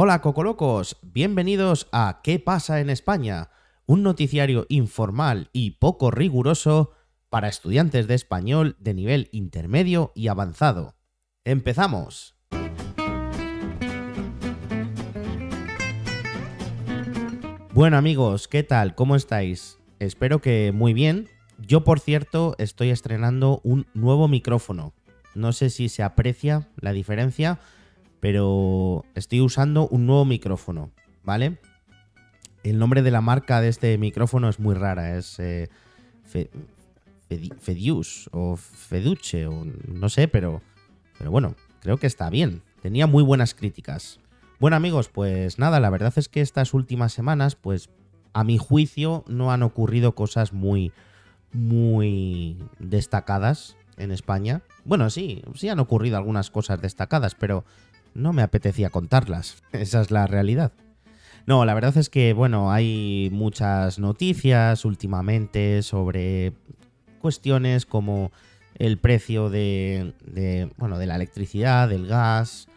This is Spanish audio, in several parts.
Hola Cocolocos, bienvenidos a ¿Qué pasa en España? Un noticiario informal y poco riguroso para estudiantes de español de nivel intermedio y avanzado. ¡Empezamos! Bueno amigos, ¿qué tal? ¿Cómo estáis? Espero que muy bien. Yo, por cierto, estoy estrenando un nuevo micrófono. No sé si se aprecia la diferencia, pero estoy usando un nuevo micrófono, ¿vale? El nombre de la marca de este micrófono es muy rara, es eh, Fedius o Feduche o no sé, pero, pero bueno, creo que está bien. Tenía muy buenas críticas. Bueno amigos, pues nada, la verdad es que estas últimas semanas, pues a mi juicio no han ocurrido cosas muy, muy destacadas en España. Bueno, sí, sí han ocurrido algunas cosas destacadas, pero no me apetecía contarlas. Esa es la realidad. No, la verdad es que, bueno, hay muchas noticias últimamente sobre cuestiones como el precio de, de, bueno, de la electricidad, del gas,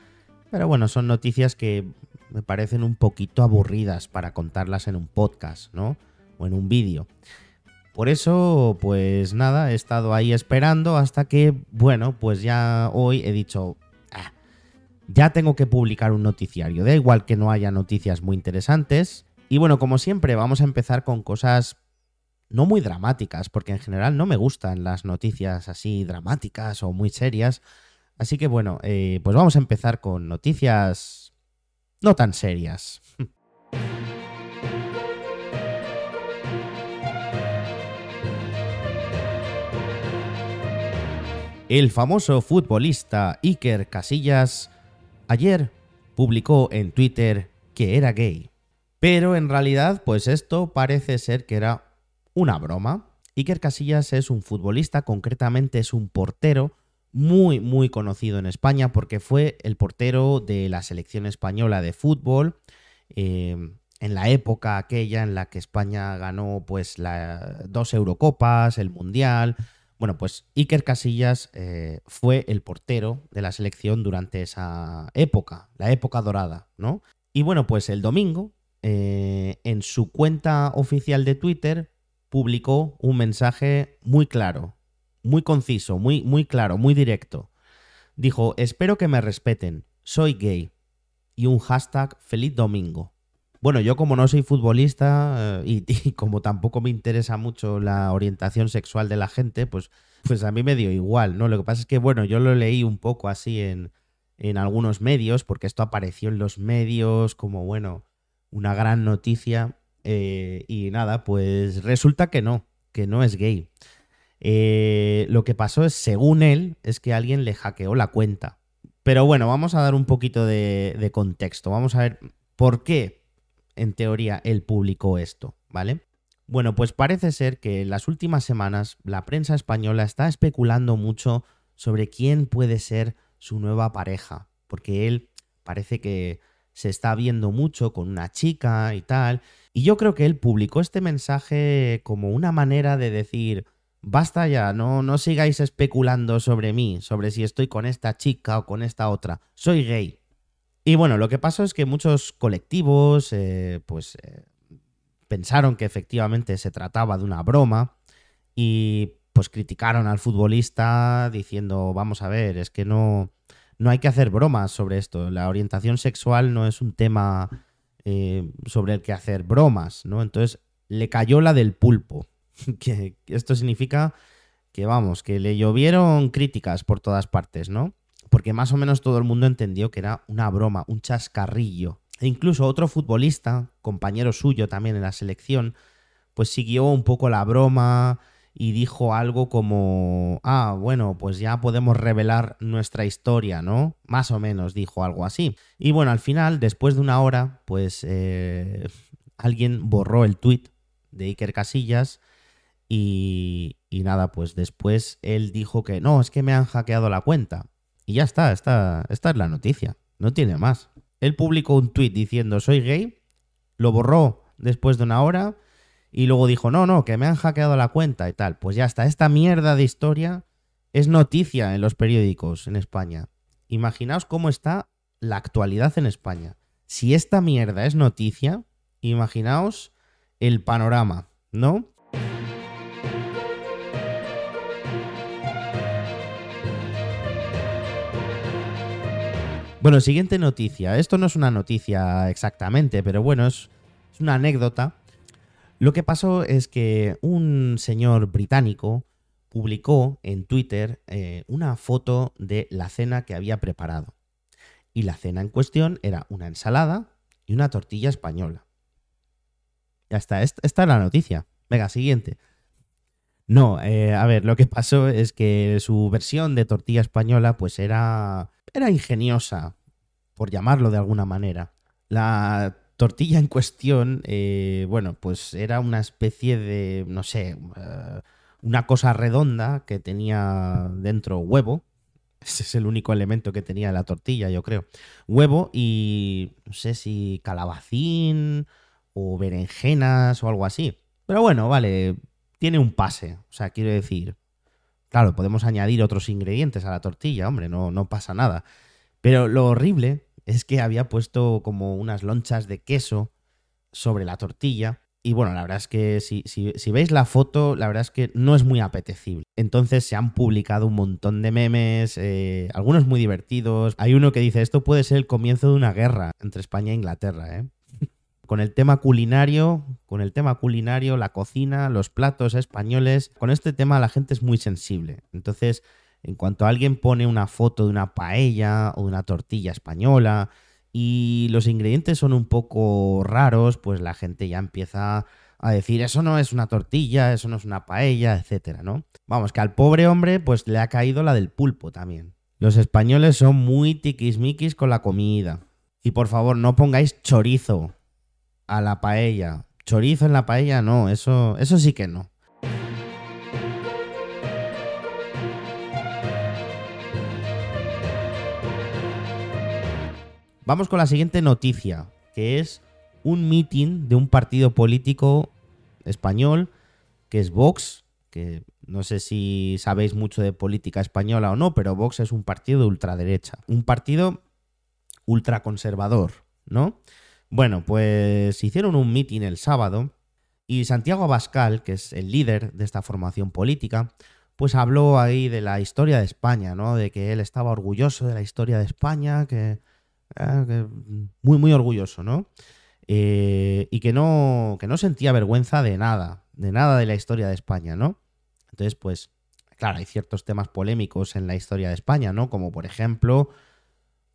pero bueno, son noticias que me parecen un poquito aburridas para contarlas en un podcast, ¿no? O en un vídeo. Por eso, pues nada, he estado ahí esperando hasta que, bueno, pues ya hoy he dicho, ya tengo que publicar un noticiario. Da igual que no haya noticias muy interesantes. Y bueno, como siempre, vamos a empezar con cosas no muy dramáticas, porque en general no me gustan las noticias así dramáticas o muy serias. Así que bueno, eh, pues vamos a empezar con noticias no tan serias. El famoso futbolista Iker Casillas ayer publicó en Twitter que era gay. Pero en realidad, pues esto parece ser que era una broma. Iker Casillas es un futbolista, concretamente es un portero muy, muy conocido en España porque fue el portero de la selección española de fútbol. Eh, en la época aquella en la que España ganó pues la, dos Eurocopas, el Mundial. Bueno, pues Iker Casillas eh, fue el portero de la selección durante esa época, la época dorada, ¿no? Y bueno, pues el domingo, eh, en su cuenta oficial de Twitter, publicó un mensaje muy claro, muy conciso, muy, muy claro, muy directo. Dijo, espero que me respeten, soy gay. Y un hashtag feliz domingo. Bueno, yo como no soy futbolista eh, y, como tampoco me interesa mucho la orientación sexual de la gente, pues, pues a mí me dio igual, ¿no? Lo que pasa es que, bueno, yo lo leí un poco así en, en algunos medios, porque esto apareció en los medios como, bueno, una gran noticia. Eh, y nada, pues resulta que no, que no es gay. Eh, lo que pasó es, según él, es que alguien le hackeó la cuenta. Pero bueno, vamos a dar un poquito de, contexto. Vamos a ver por qué, en teoría, él publicó esto, ¿vale? Bueno, pues parece ser que en las últimas semanas la prensa española está especulando mucho sobre quién puede ser su nueva pareja, porque él parece que se está viendo mucho con una chica y tal, y yo creo que él publicó este mensaje como una manera de decir, Basta ya, no, no sigáis especulando sobre mí, sobre si estoy con esta chica o con esta otra. Soy gay. Y bueno, lo que pasó es que muchos colectivos, eh, pues, eh, pensaron que efectivamente se trataba de una broma y pues criticaron al futbolista diciendo, vamos a ver, es que no, no hay que hacer bromas sobre esto. La orientación sexual no es un tema eh, sobre el que hacer bromas, ¿no? Entonces le cayó la del pulpo. que esto significa que vamos, que le llovieron críticas por todas partes, ¿no? Porque más o menos todo el mundo entendió que era una broma, un chascarrillo. E incluso otro futbolista, compañero suyo también en la selección, pues siguió un poco la broma y dijo algo como, ah, bueno, pues ya podemos revelar nuestra historia, ¿no? Más o menos dijo algo así. Y bueno, al final, después de una hora, pues eh, alguien borró el tweet de Iker Casillas y, nada, pues después él dijo que no, es que me han hackeado la cuenta. Y ya está, esta, es la noticia, no tiene más. Él publicó un tweet diciendo soy gay, lo borró después de una hora y luego dijo no, no, que me han hackeado la cuenta y tal. Pues ya está, esta mierda de historia es noticia en los periódicos en España. Imaginaos cómo está la actualidad en España. Si esta mierda es noticia, imaginaos el panorama, ¿no? Bueno, siguiente noticia. Esto no es una noticia exactamente, pero bueno, es, una anécdota. Lo que pasó es que un señor británico publicó en Twitter eh, una foto de la cena que había preparado. Y la cena en cuestión era una ensalada y una tortilla española. Ya está, esta es la noticia. Venga, siguiente. No, eh, a ver, lo que pasó es que su versión de tortilla española pues era, era ingeniosa, por llamarlo de alguna manera. La tortilla en cuestión, eh, bueno, pues era una especie de, no sé, eh, una cosa redonda que tenía dentro huevo. Ese es el único elemento que tenía la tortilla, yo creo. Huevo y no sé si calabacín o berenjenas o algo así. Pero bueno, vale, tiene un pase. O sea, quiero decir, claro, podemos añadir otros ingredientes a la tortilla, hombre, no, no pasa nada. Pero lo horrible es que había puesto como unas lonchas de queso sobre la tortilla. Y bueno, la verdad es que si, si, veis la foto, la verdad es que no es muy apetecible. Entonces se han publicado un montón de memes, eh, algunos muy divertidos. Hay uno que dice, esto puede ser el comienzo de una guerra entre España e Inglaterra, ¿eh? Con el tema culinario, con el tema culinario, la cocina, los platos españoles, con este tema la gente es muy sensible. Entonces, en cuanto alguien pone una foto de una paella o de una tortilla española y los ingredientes son un poco raros, pues la gente ya empieza a decir, eso no es una tortilla, eso no es una paella, etcétera, ¿no? Vamos, que al pobre hombre pues le ha caído la del pulpo también. Los españoles son muy tiquismiquis con la comida. Y por favor, no pongáis chorizo a la paella. Chorizo en la paella, no, eso, eso sí que no. Vamos con la siguiente noticia, que es un meeting de un partido político español, que es Vox, que no sé si sabéis mucho de política española o no, pero Vox es un partido de ultraderecha, un partido ultraconservador, ¿no? Bueno, pues hicieron un mitin el sábado y Santiago Abascal, que es el líder de esta formación política, pues habló ahí de la historia de España, ¿no? De que él estaba orgulloso de la historia de España, que, eh, muy, muy orgulloso, ¿no? Eh, y que no, que no sentía vergüenza de nada, de nada de la historia de España, ¿no? Entonces, pues, claro, hay ciertos temas polémicos en la historia de España, ¿no? Como por ejemplo,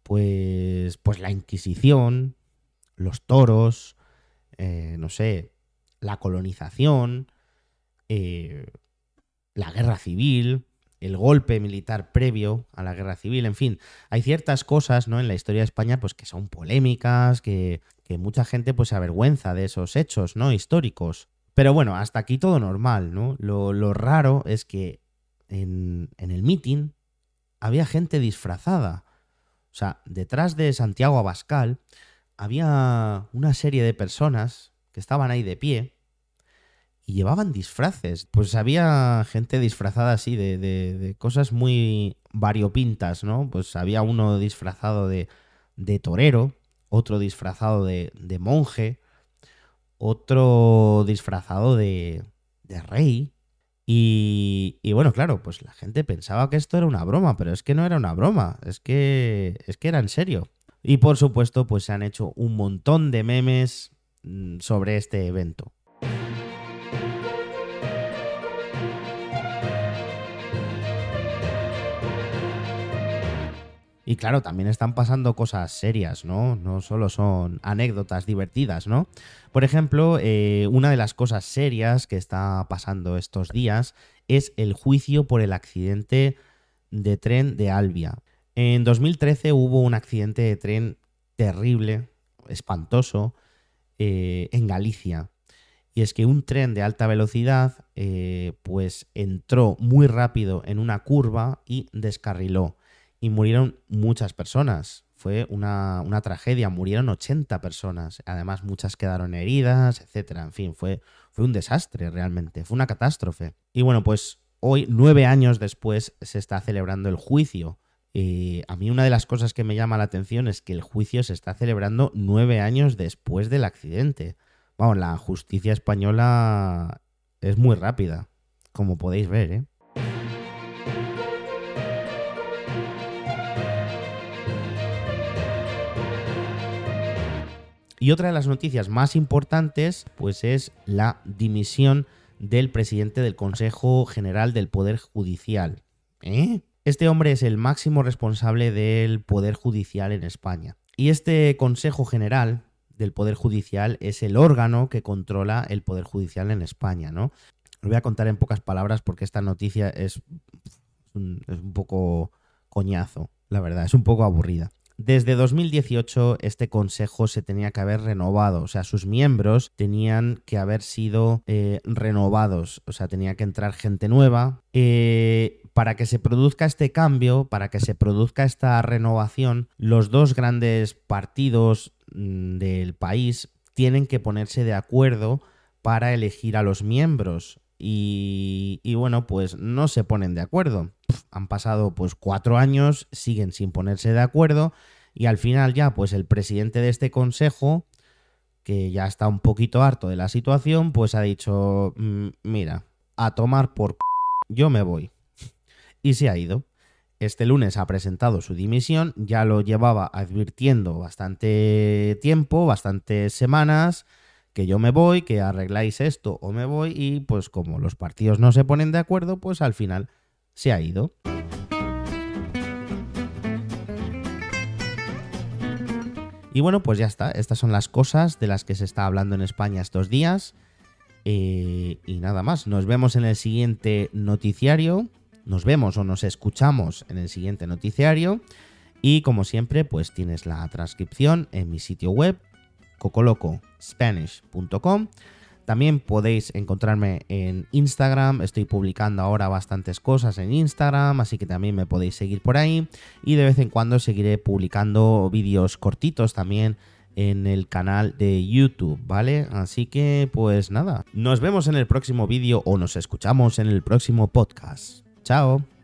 pues, pues la Inquisición, los toros, eh, no sé, la colonización, eh, la guerra civil, el golpe militar previo a la guerra civil, en fin, hay ciertas cosas ¿no? en la historia de España pues, que son polémicas, que, mucha gente pues, se avergüenza de esos hechos ¿no? históricos. Pero bueno, hasta aquí todo normal, ¿no? Lo, raro es que en, en el meeting había gente disfrazada. O sea, detrás de Santiago Abascal había una serie de personas que estaban ahí de pie y llevaban disfraces. Pues había gente disfrazada así de, de, cosas muy variopintas, ¿no? Pues había uno disfrazado de, de torero, otro disfrazado de, de monje, otro disfrazado de, de rey. Y, y, bueno, claro, pues la gente pensaba que esto era una broma, pero es que no era una broma, es que, es que era en serio. Y por supuesto, pues se han hecho un montón de memes mm, sobre este evento. Y claro, también están pasando cosas serias, ¿no? No solo son anécdotas divertidas, ¿no? Por ejemplo, eh, una de las cosas serias que está pasando estos días es el juicio por el accidente de tren de Albia. En 2013 hubo un accidente de tren terrible, espantoso, eh, en Galicia. Y es que un tren de alta velocidad eh, pues entró muy rápido en una curva y descarriló. Y murieron muchas personas. Fue una, una, tragedia, murieron 80 personas. Además, muchas quedaron heridas, etc. En fin, fue, fue un desastre realmente, fue una catástrofe. Y bueno, pues hoy, nueve años después, se está celebrando el juicio Eh, a mí una de las cosas que me llama la atención es que el juicio se está celebrando nueve años después del accidente. Vamos, la justicia española es muy rápida, como podéis ver, ¿eh? Y otra de las noticias más importantes, pues es la dimisión del presidente del Consejo General del Poder Judicial. ¿Eh? Este hombre es el máximo responsable del Poder Judicial en España. Y este Consejo General del Poder Judicial es el órgano que controla el Poder Judicial en España, ¿no? Lo voy a contar en pocas palabras porque esta noticia es un, es un poco coñazo, la verdad, es un poco aburrida. Desde 2018 este consejo se tenía que haber renovado, o sea, sus miembros tenían que haber sido eh, renovados, o sea, tenía que entrar gente nueva. Eh, para que se produzca este cambio, para que se produzca esta renovación, los dos grandes partidos mm, del país tienen que ponerse de acuerdo para elegir a los miembros. Y, y, bueno, pues no se ponen de acuerdo. Han pasado pues cuatro años, siguen sin ponerse de acuerdo y al final ya pues el presidente de este consejo, que ya está un poquito harto de la situación, pues ha dicho, mm, mira, a tomar por... C yo me voy. y se ha ido. Este lunes ha presentado su dimisión, ya lo llevaba advirtiendo bastante tiempo, bastantes semanas, que yo me voy, que arregláis esto o me voy y pues como los partidos no se ponen de acuerdo, pues al final se ha ido. Y bueno, pues ya está. Estas son las cosas de las que se está hablando en España estos días. Eh, y nada más. Nos vemos en el siguiente noticiario. Nos vemos o nos escuchamos en el siguiente noticiario. Y como siempre, pues tienes la transcripción en mi sitio web, cocolocospanish.com. También podéis encontrarme en Instagram, estoy publicando ahora bastantes cosas en Instagram, así que también me podéis seguir por ahí y de vez en cuando seguiré publicando vídeos cortitos también en el canal de YouTube, ¿vale? Así que pues nada, nos vemos en el próximo vídeo o nos escuchamos en el próximo podcast. Chao.